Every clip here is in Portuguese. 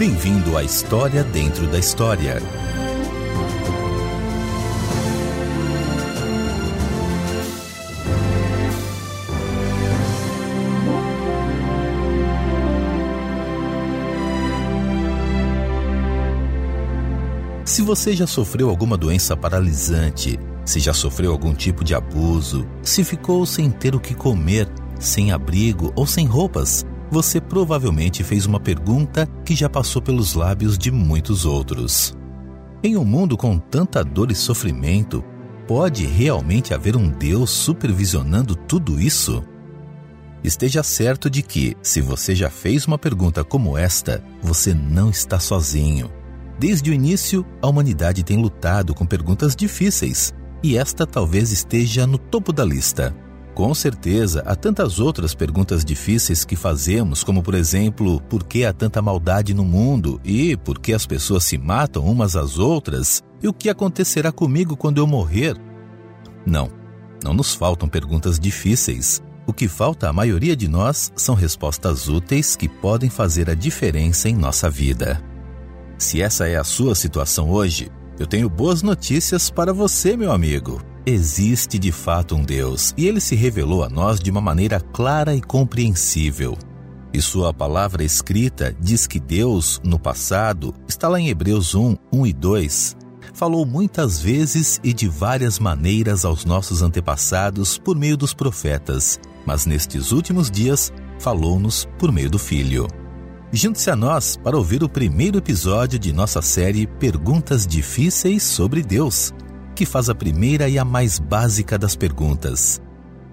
Bem-vindo à História Dentro da História. Se você já sofreu alguma doença paralisante, se já sofreu algum tipo de abuso, se ficou sem ter o que comer, sem abrigo ou sem roupas, você provavelmente fez uma pergunta que já passou pelos lábios de muitos outros. Em um mundo com tanta dor e sofrimento, pode realmente haver um Deus supervisionando tudo isso? Esteja certo de que, se você já fez uma pergunta como esta, você não está sozinho. Desde o início, a humanidade tem lutado com perguntas difíceis, e esta talvez esteja no topo da lista. Com certeza, há tantas outras perguntas difíceis que fazemos, como por exemplo, por que há tanta maldade no mundo e por que as pessoas se matam umas às outras e o que acontecerá comigo quando eu morrer? Não, não nos faltam perguntas difíceis. O que falta à maioria de nós são respostas úteis que podem fazer a diferença em nossa vida. Se essa é a sua situação hoje, eu tenho boas notícias para você, meu amigo. Existe de fato um Deus e ele se revelou a nós de uma maneira clara e compreensível. E sua palavra escrita diz que Deus, no passado, está lá em Hebreus 1, 1 e 2, falou muitas vezes e de várias maneiras aos nossos antepassados por meio dos profetas, mas nestes últimos dias falou-nos por meio do Filho. Junte-se a nós para ouvir o primeiro episódio de nossa série Perguntas Difíceis sobre Deus que faz a primeira e a mais básica das perguntas: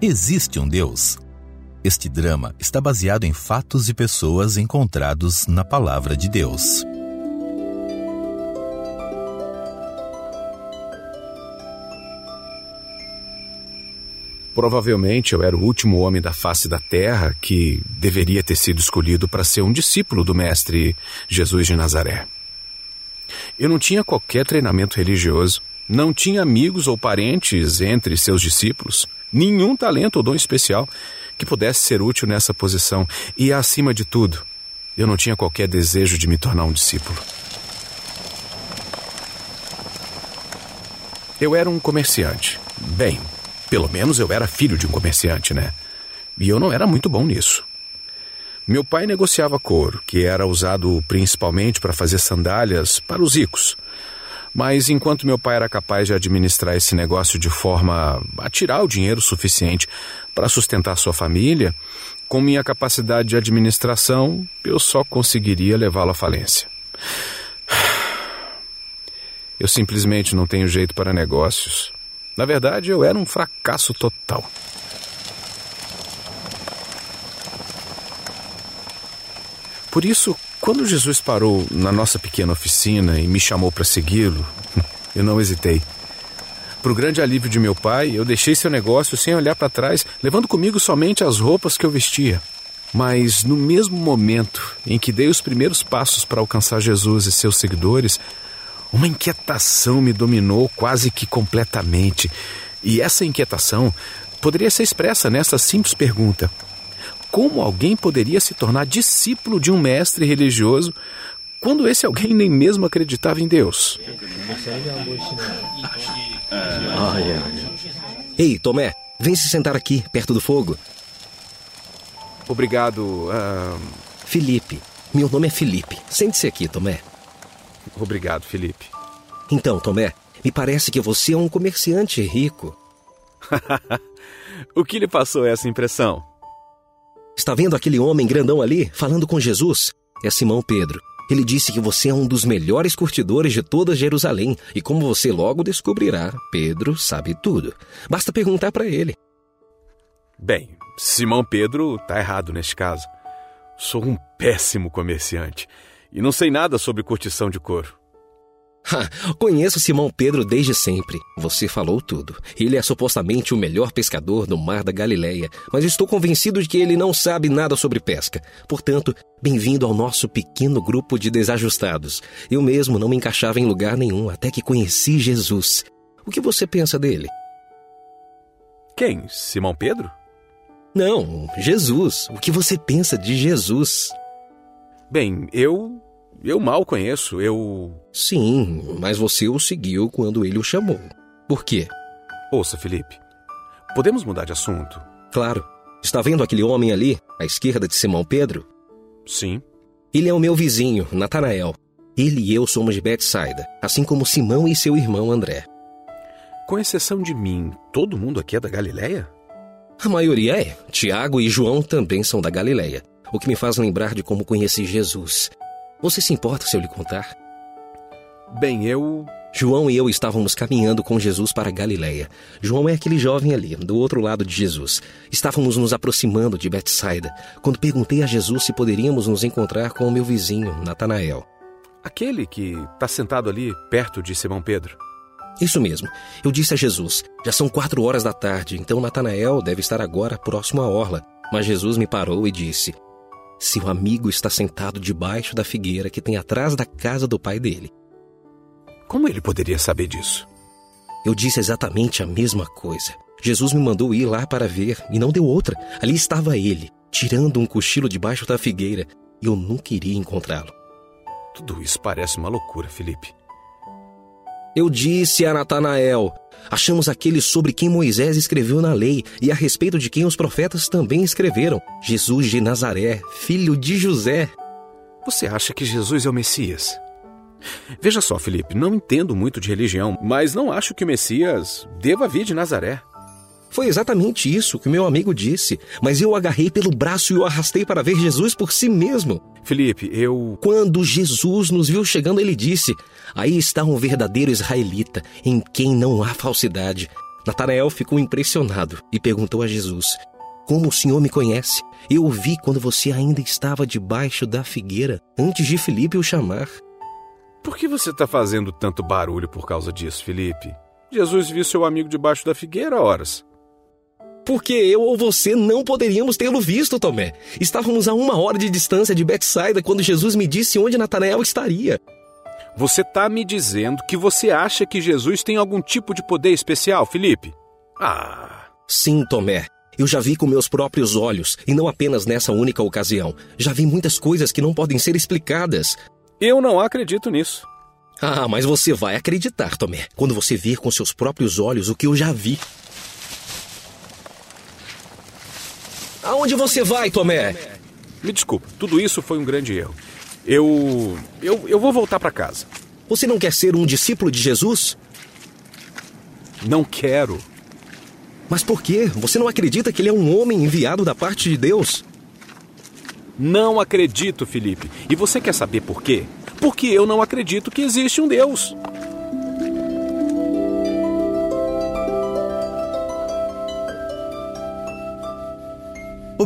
Existe um Deus? Este drama está baseado em fatos e pessoas encontrados na Palavra de Deus. Provavelmente eu era o último homem da face da terra que deveria ter sido escolhido para ser um discípulo do Mestre Jesus de Nazaré. Eu não tinha qualquer treinamento religioso, não tinha amigos ou parentes entre seus discípulos, nenhum talento ou dom especial que pudesse ser útil nessa posição, e acima de tudo, eu não tinha qualquer desejo de me tornar um discípulo. Eu era um comerciante. Bem, pelo menos eu era filho de um comerciante, né? E eu não era muito bom nisso. Meu pai negociava couro, que era usado principalmente para fazer sandálias para os ricos. Mas enquanto meu pai era capaz de administrar esse negócio de forma a tirar o dinheiro suficiente para sustentar sua família, com minha capacidade de administração, eu só conseguiria levá-lo à falência. Eu simplesmente não tenho jeito para negócios. Na verdade, eu era um fracasso total. Por isso, quando Jesus parou na nossa pequena oficina e me chamou para segui-lo, eu não hesitei. Para o grande alívio de meu pai, eu deixei seu negócio sem olhar para trás, levando comigo somente as roupas que eu vestia. Mas no mesmo momento em que dei os primeiros passos para alcançar Jesus e seus seguidores, uma inquietação me dominou quase que completamente. E essa inquietação poderia ser expressa nessa simples pergunta: como alguém poderia se tornar discípulo de um mestre religioso quando esse alguém nem mesmo acreditava em Deus? Ei, Tomé, vem se sentar aqui, perto do fogo. Obrigado. Uh... Felipe. Meu nome é Felipe. Sente-se aqui, Tomé. Obrigado, Felipe. Então, Tomé, me parece que você é um comerciante rico. o que lhe passou essa impressão? Está vendo aquele homem grandão ali, falando com Jesus? É Simão Pedro. Ele disse que você é um dos melhores curtidores de toda Jerusalém, e como você logo descobrirá, Pedro sabe tudo. Basta perguntar para ele. Bem, Simão Pedro está errado neste caso. Sou um péssimo comerciante e não sei nada sobre curtição de couro. Conheço Simão Pedro desde sempre. Você falou tudo. Ele é supostamente o melhor pescador do mar da Galileia, mas estou convencido de que ele não sabe nada sobre pesca. Portanto, bem-vindo ao nosso pequeno grupo de desajustados. Eu mesmo não me encaixava em lugar nenhum até que conheci Jesus. O que você pensa dele? Quem? Simão Pedro? Não, Jesus. O que você pensa de Jesus? Bem, eu Eu mal conheço, eu. Sim, mas você o seguiu quando ele o chamou. Por quê? Ouça, Felipe. Podemos mudar de assunto? Claro. Está vendo aquele homem ali, à esquerda de Simão Pedro? Sim. Ele é o meu vizinho, Natanael. Ele e eu somos de Betsaida, assim como Simão e seu irmão André. Com exceção de mim, todo mundo aqui é da Galileia? A maioria é. Tiago e João também são da Galileia, o que me faz lembrar de como conheci Jesus. Você se importa se eu lhe contar? Bem, eu. João e eu estávamos caminhando com Jesus para Galiléia. João é aquele jovem ali, do outro lado de Jesus. Estávamos nos aproximando de Betsaida, quando perguntei a Jesus se poderíamos nos encontrar com o meu vizinho, Natanael. Aquele que está sentado ali perto de Simão Pedro. Isso mesmo. Eu disse a Jesus: já são quatro horas da tarde, então Natanael deve estar agora próximo à orla. Mas Jesus me parou e disse: Seu amigo está sentado debaixo da figueira que tem atrás da casa do pai dele. Como ele poderia saber disso? Eu disse exatamente a mesma coisa. Jesus me mandou ir lá para ver e não deu outra. Ali estava ele, tirando um cochilo debaixo da figueira, e eu não queria encontrá-lo. Tudo isso parece uma loucura, Felipe. Eu disse a Natanael: Achamos aquele sobre quem Moisés escreveu na lei e a respeito de quem os profetas também escreveram: Jesus de Nazaré, filho de José. Você acha que Jesus é o Messias? Veja só, Felipe, não entendo muito de religião, mas não acho que o Messias deva vir de Nazaré. Foi exatamente isso que meu amigo disse, mas eu o agarrei pelo braço e o arrastei para ver Jesus por si mesmo. Felipe, eu. Quando Jesus nos viu chegando, ele disse: Aí está um verdadeiro israelita, em quem não há falsidade. Natanael ficou impressionado e perguntou a Jesus: Como o senhor me conhece? Eu o vi quando você ainda estava debaixo da figueira, antes de Felipe o chamar. Por que você está fazendo tanto barulho por causa disso, Felipe? Jesus viu seu amigo debaixo da figueira horas. Porque eu ou você não poderíamos tê-lo visto, Tomé. Estávamos a uma hora de distância de Betsaida quando Jesus me disse onde Natanael estaria. Você está me dizendo que você acha que Jesus tem algum tipo de poder especial, Felipe? Ah. Sim, Tomé. Eu já vi com meus próprios olhos, e não apenas nessa única ocasião. Já vi muitas coisas que não podem ser explicadas. Eu não acredito nisso. Ah, mas você vai acreditar, Tomé, quando você vir com seus próprios olhos o que eu já vi. Aonde você vai, Tomé? Me desculpa, tudo isso foi um grande erro. Eu. Eu, eu vou voltar para casa. Você não quer ser um discípulo de Jesus? Não quero. Mas por quê? Você não acredita que ele é um homem enviado da parte de Deus? Não acredito, Felipe. E você quer saber por quê? Porque eu não acredito que existe um Deus.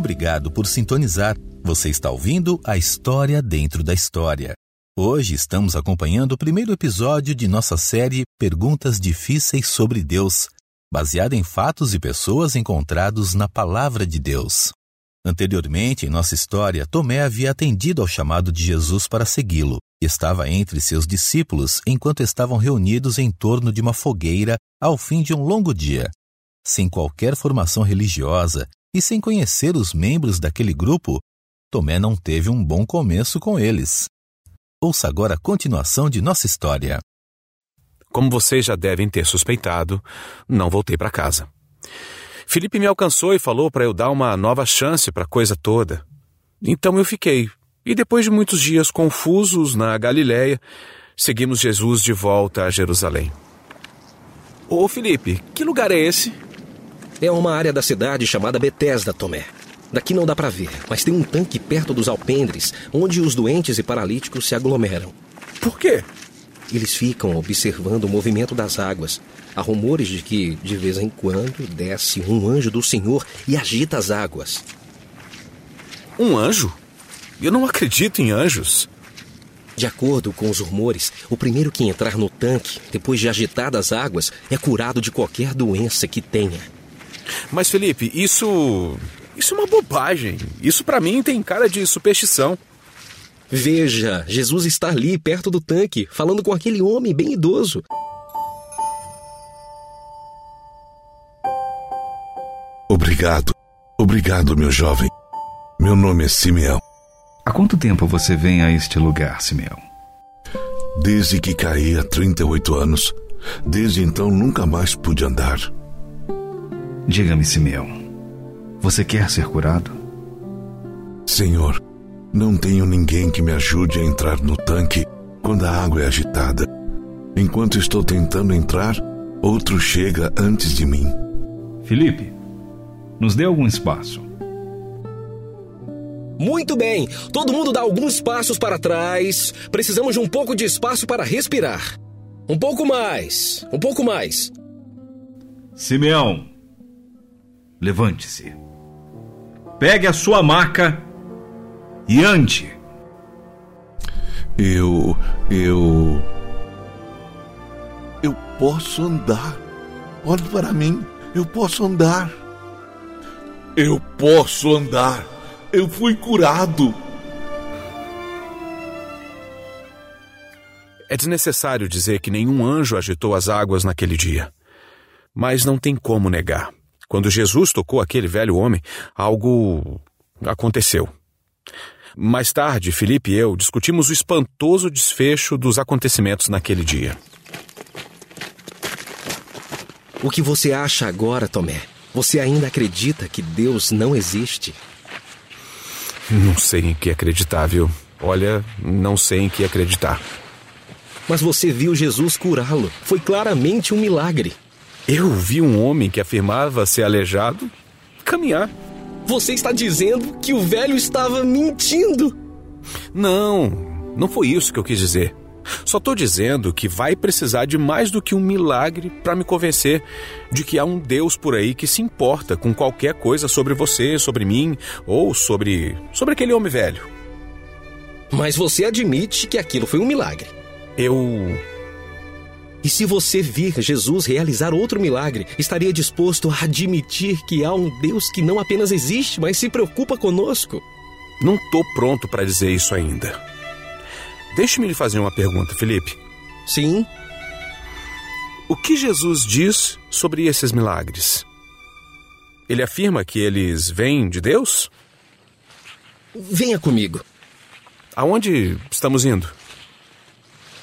Obrigado por sintonizar. Você está ouvindo a história dentro da história. Hoje estamos acompanhando o primeiro episódio de nossa série Perguntas Difíceis sobre Deus, baseada em fatos e pessoas encontrados na Palavra de Deus. Anteriormente, em nossa história, Tomé havia atendido ao chamado de Jesus para segui-lo e estava entre seus discípulos enquanto estavam reunidos em torno de uma fogueira ao fim de um longo dia. Sem qualquer formação religiosa e sem conhecer os membros daquele grupo, Tomé não teve um bom começo com eles. Ouça agora a continuação de nossa história. Como vocês já devem ter suspeitado, não voltei para casa. Felipe me alcançou e falou para eu dar uma nova chance para a coisa toda. Então eu fiquei. E depois de muitos dias confusos na Galiléia, seguimos Jesus de volta a Jerusalém. Ô Felipe, que lugar é esse? É uma área da cidade chamada Betesda, Tomé. Daqui não dá para ver, mas tem um tanque perto dos alpendres, onde os doentes e paralíticos se aglomeram. Por quê? Eles ficam observando o movimento das águas. Há rumores de que, de vez em quando, desce um anjo do Senhor e agita as águas. Um anjo? Eu não acredito em anjos. De acordo com os rumores, o primeiro que entrar no tanque, depois de agitadas as águas, é curado de qualquer doença que tenha. Mas, Felipe, isso. Isso é uma bobagem. Isso para mim tem cara de superstição. Veja, Jesus está ali perto do tanque, falando com aquele homem bem idoso. Obrigado. Obrigado, meu jovem. Meu nome é Simeão. Há quanto tempo você vem a este lugar, Simeão? Desde que caí há 38 anos. Desde então nunca mais pude andar. Diga-me, Simeão, você quer ser curado? Senhor, não tenho ninguém que me ajude a entrar no tanque quando a água é agitada. Enquanto estou tentando entrar, outro chega antes de mim. Felipe, nos dê algum espaço. Muito bem, todo mundo dá alguns passos para trás. Precisamos de um pouco de espaço para respirar. Um pouco mais, um pouco mais. Simeão, levante-se. Pegue a sua maca e ande. Eu. Eu. Eu posso andar. Olhe para mim. Eu posso andar. Eu posso andar. Eu fui curado. É desnecessário dizer que nenhum anjo agitou as águas naquele dia. Mas não tem como negar. Quando Jesus tocou aquele velho homem, algo aconteceu. Mais tarde, Felipe e eu discutimos o espantoso desfecho dos acontecimentos naquele dia. O que você acha agora, Tomé? Você ainda acredita que Deus não existe? Não sei em que acreditar, viu? Olha, não sei em que acreditar. Mas você viu Jesus curá-lo. Foi claramente um milagre. Eu vi um homem que afirmava ser aleijado caminhar. Você está dizendo que o velho estava mentindo? Não, não foi isso que eu quis dizer. Só estou dizendo que vai precisar de mais do que um milagre para me convencer de que há um Deus por aí que se importa com qualquer coisa sobre você, sobre mim ou sobre sobre aquele homem velho. Mas você admite que aquilo foi um milagre. Eu e se você vir Jesus realizar outro milagre, estaria disposto a admitir que há um Deus que não apenas existe, mas se preocupa conosco? Não estou pronto para dizer isso ainda. Deixe-me lhe fazer uma pergunta, Felipe. Sim. O que Jesus diz sobre esses milagres? Ele afirma que eles vêm de Deus? Venha comigo. Aonde estamos indo?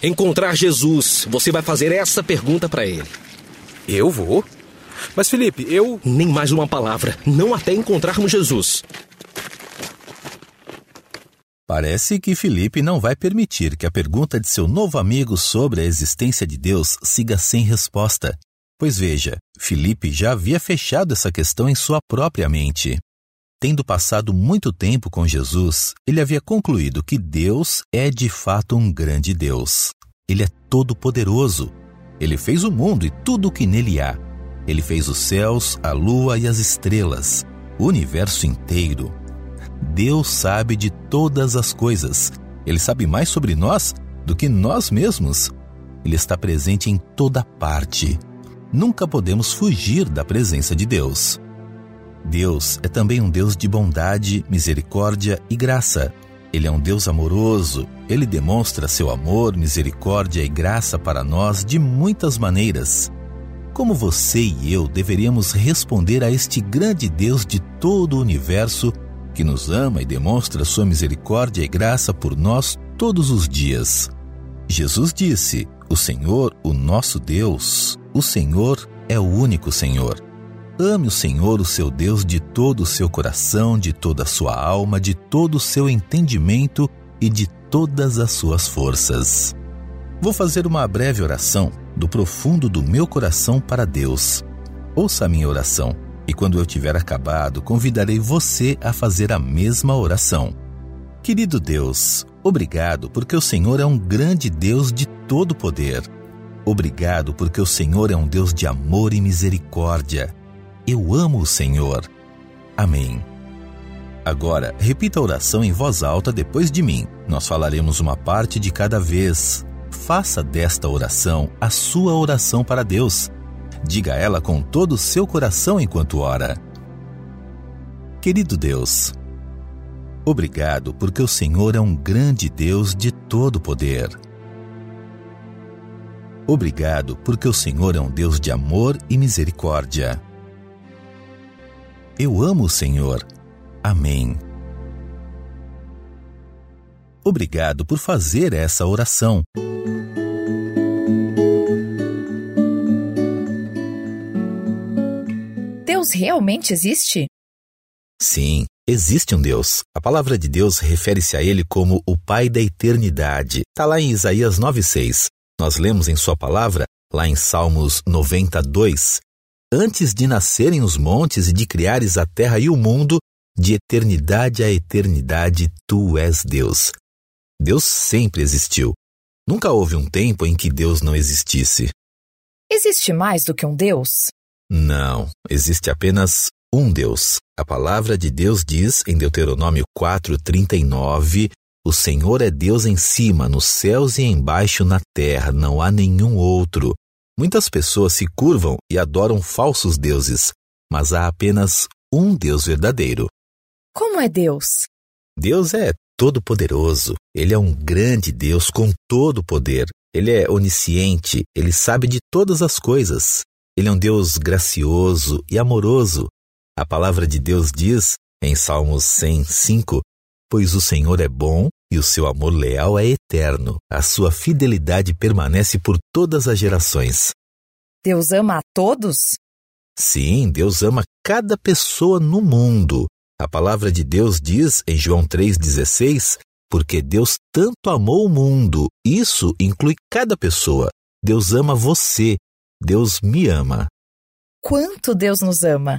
Encontrar Jesus, você vai fazer essa pergunta para ele. Eu vou? Mas Felipe, eu. Nem mais uma palavra, não até encontrarmos Jesus. Parece que Felipe não vai permitir que a pergunta de seu novo amigo sobre a existência de Deus siga sem resposta. Pois veja, Felipe já havia fechado essa questão em sua própria mente. Tendo passado muito tempo com Jesus, ele havia concluído que Deus é de fato um grande Deus. Ele é todo-poderoso. Ele fez o mundo e tudo o que nele há. Ele fez os céus, a lua e as estrelas, o universo inteiro. Deus sabe de todas as coisas. Ele sabe mais sobre nós do que nós mesmos. Ele está presente em toda parte. Nunca podemos fugir da presença de Deus. Deus é também um Deus de bondade, misericórdia e graça. Ele é um Deus amoroso. Ele demonstra seu amor, misericórdia e graça para nós de muitas maneiras. Como você e eu deveríamos responder a este grande Deus de todo o universo que nos ama e demonstra sua misericórdia e graça por nós todos os dias? Jesus disse: O Senhor, o nosso Deus, o Senhor é o único Senhor. Ame o Senhor, o seu Deus, de todo o seu coração, de toda a sua alma, de todo o seu entendimento e de todas as suas forças. Vou fazer uma breve oração do profundo do meu coração para Deus. Ouça a minha oração e, quando eu tiver acabado, convidarei você a fazer a mesma oração. Querido Deus, obrigado porque o Senhor é um grande Deus de todo poder. Obrigado porque o Senhor é um Deus de amor e misericórdia. Eu amo o Senhor. Amém. Agora, repita a oração em voz alta depois de mim. Nós falaremos uma parte de cada vez. Faça desta oração a sua oração para Deus. Diga ela com todo o seu coração enquanto ora. Querido Deus, obrigado porque o Senhor é um grande Deus de todo poder. Obrigado porque o Senhor é um Deus de amor e misericórdia. Eu amo o Senhor. Amém. Obrigado por fazer essa oração. Deus realmente existe? Sim, existe um Deus. A palavra de Deus refere-se a ele como o Pai da eternidade. Está lá em Isaías 9,6. Nós lemos em Sua palavra, lá em Salmos 92. Antes de nascerem os montes e de criares a terra e o mundo, de eternidade a eternidade, tu és Deus. Deus sempre existiu. Nunca houve um tempo em que Deus não existisse. Existe mais do que um Deus? Não, existe apenas um Deus. A palavra de Deus diz em Deuteronômio 4:39, o Senhor é Deus em cima, nos céus e embaixo na terra, não há nenhum outro. Muitas pessoas se curvam e adoram falsos deuses, mas há apenas um Deus verdadeiro. Como é Deus? Deus é todo-poderoso. Ele é um grande Deus com todo o poder. Ele é onisciente, ele sabe de todas as coisas. Ele é um Deus gracioso e amoroso. A palavra de Deus diz, em Salmos 105, Pois o Senhor é bom e o seu amor leal é eterno. A sua fidelidade permanece por todas as gerações. Deus ama a todos? Sim, Deus ama cada pessoa no mundo. A palavra de Deus diz em João 3,16: Porque Deus tanto amou o mundo. Isso inclui cada pessoa. Deus ama você. Deus me ama. Quanto Deus nos ama?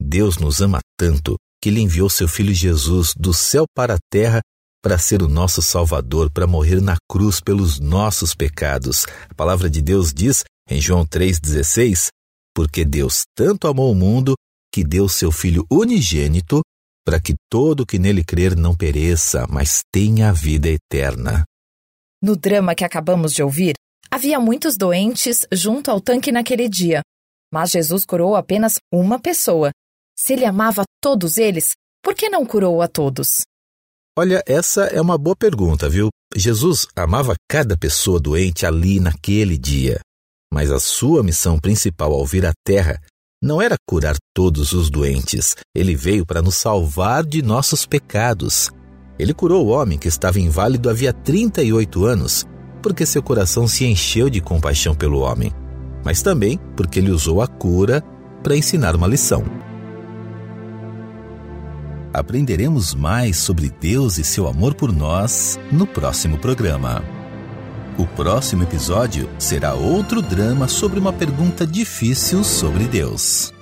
Deus nos ama tanto que Ele enviou seu Filho Jesus do céu para a terra para ser o nosso Salvador, para morrer na cruz pelos nossos pecados. A palavra de Deus diz em João 3,16: Porque Deus tanto amou o mundo que deu seu Filho unigênito para que todo que nele crer não pereça, mas tenha a vida eterna. No drama que acabamos de ouvir, havia muitos doentes junto ao tanque naquele dia, mas Jesus curou apenas uma pessoa. Se ele amava todos eles, por que não curou a todos? Olha, essa é uma boa pergunta, viu? Jesus amava cada pessoa doente ali naquele dia. Mas a sua missão principal ao vir à Terra não era curar todos os doentes. Ele veio para nos salvar de nossos pecados. Ele curou o homem que estava inválido havia 38 anos, porque seu coração se encheu de compaixão pelo homem, mas também porque ele usou a cura para ensinar uma lição. Aprenderemos mais sobre Deus e seu amor por nós no próximo programa. O próximo episódio será outro drama sobre uma pergunta difícil sobre Deus.